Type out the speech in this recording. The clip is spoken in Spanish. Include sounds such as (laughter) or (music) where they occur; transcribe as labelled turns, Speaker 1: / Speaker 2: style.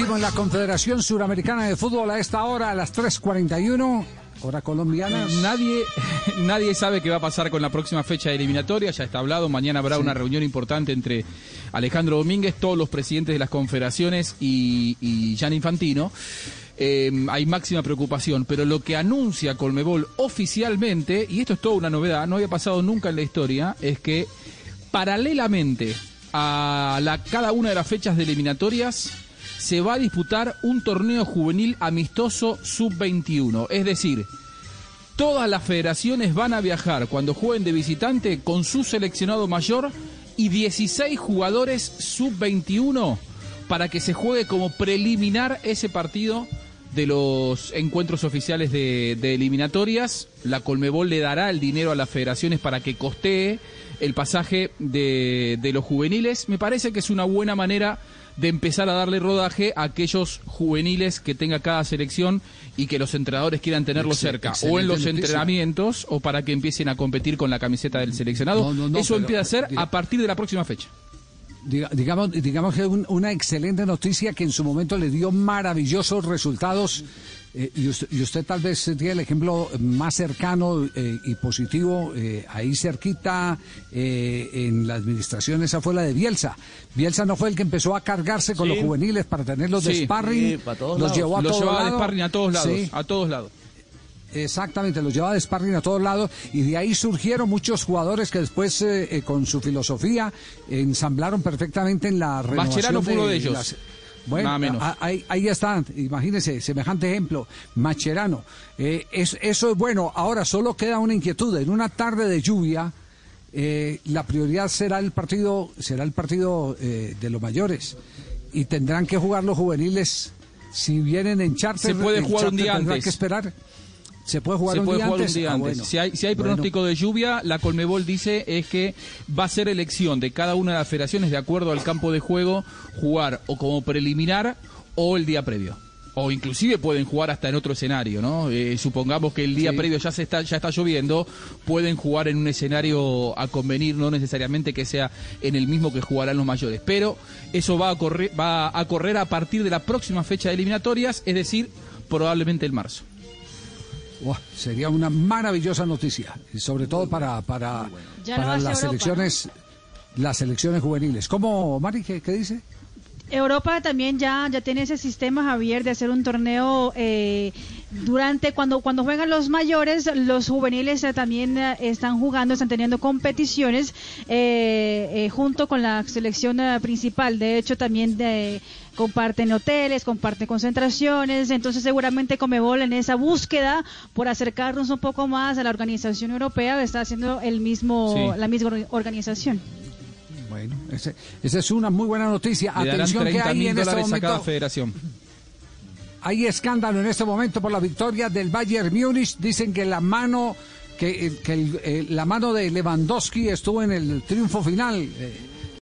Speaker 1: en la Confederación Suramericana de Fútbol a esta hora, a las 3.41, hora colombiana.
Speaker 2: Nadie, (laughs) nadie sabe qué va a pasar con la próxima fecha de eliminatoria, ya está hablado, mañana habrá una reunión importante entre Alejandro Domínguez, todos los presidentes de las confederaciones y, y Jan Infantino. Eh, hay máxima preocupación, pero lo que anuncia Colmebol oficialmente, y esto es toda una novedad, no había pasado nunca en la historia, es que paralelamente a la, cada una de las fechas de eliminatorias se va a disputar un torneo juvenil amistoso sub-21. Es decir, todas las federaciones van a viajar cuando jueguen de visitante con su seleccionado mayor y 16 jugadores sub-21 para que se juegue como preliminar ese partido de los encuentros oficiales de, de, eliminatorias. La Colmebol le dará el dinero a las federaciones para que costee el pasaje de, de, los juveniles. Me parece que es una buena manera de empezar a darle rodaje a aquellos juveniles que tenga cada selección y que los entrenadores quieran tenerlo Excel, cerca, o en los noticia. entrenamientos, o para que empiecen a competir con la camiseta del seleccionado. No, no, no, Eso empieza a ser a partir de la próxima fecha
Speaker 1: digamos, digamos que es un, una excelente noticia que en su momento le dio maravillosos resultados. Eh, y, usted, y, usted, tal vez tiene el ejemplo más cercano eh, y positivo eh, ahí cerquita en la administración, esa fue la de Bielsa. Bielsa no fue el que empezó a cargarse con sí. los juveniles para tenerlos sí. de sparring,
Speaker 2: sí, los lados. llevó a los llevaba lado. de sparring a todos lados, a todos lados.
Speaker 1: Exactamente, los llevaba de sparring a todos lados y de ahí surgieron muchos jugadores que después eh, eh, con su filosofía ensamblaron perfectamente en la renovación
Speaker 2: Mascherano fue uno de ellos.
Speaker 1: Las... Bueno, ahí, ahí, están, imagínense, semejante ejemplo, Macherano. Eh, es, eso es bueno. Ahora solo queda una inquietud. En una tarde de lluvia, eh, la prioridad será el partido, será el partido eh, de los mayores y tendrán que jugar los juveniles. Si vienen en charter,
Speaker 2: se puede jugar un día
Speaker 1: antes. que esperar. ¿Se puede jugar,
Speaker 2: se
Speaker 1: un,
Speaker 2: puede
Speaker 1: día
Speaker 2: jugar
Speaker 1: antes?
Speaker 2: un día
Speaker 1: Ah, bueno.
Speaker 2: Si hay, si hay pronóstico de lluvia, la Colmebol dice es que va a ser elección de cada una de las federaciones de acuerdo al campo de juego jugar o como preliminar o el día previo. O inclusive pueden jugar hasta en otro escenario, ¿no? Eh, supongamos que el día
Speaker 1: Sí.
Speaker 2: previo ya se está ya está lloviendo, pueden jugar en un escenario a convenir, no necesariamente que sea en el mismo que jugarán los mayores, pero eso va a correr va a correr a partir de la próxima fecha de eliminatorias, es decir, probablemente el marzo.
Speaker 1: Sería una maravillosa noticia, y sobre todo para, para, para las
Speaker 3: Europa,
Speaker 1: selecciones, las selecciones juveniles. ¿Cómo, Mari, qué, qué dice?
Speaker 3: Europa también ya, ya tiene ese sistema, Javier, de hacer un torneo eh, durante cuando cuando juegan los mayores, los juveniles eh, también eh, están jugando, están teniendo competiciones eh, eh, junto con la selección eh, principal. De hecho, también de, comparten hoteles, comparten concentraciones. Entonces, seguramente Comebol en esa búsqueda por acercarnos un poco más a la organización europea está haciendo el mismo
Speaker 2: Sí.
Speaker 3: la misma or- organización.
Speaker 1: Bueno, esa es una muy buena noticia.
Speaker 2: Le
Speaker 1: Atención que
Speaker 2: 30
Speaker 1: hay en este
Speaker 2: a cada federación.
Speaker 1: Hay escándalo en este momento por la victoria del Bayern Múnich. Dicen que la mano que, que el- eh, la mano de Lewandowski estuvo en el triunfo final. Eh,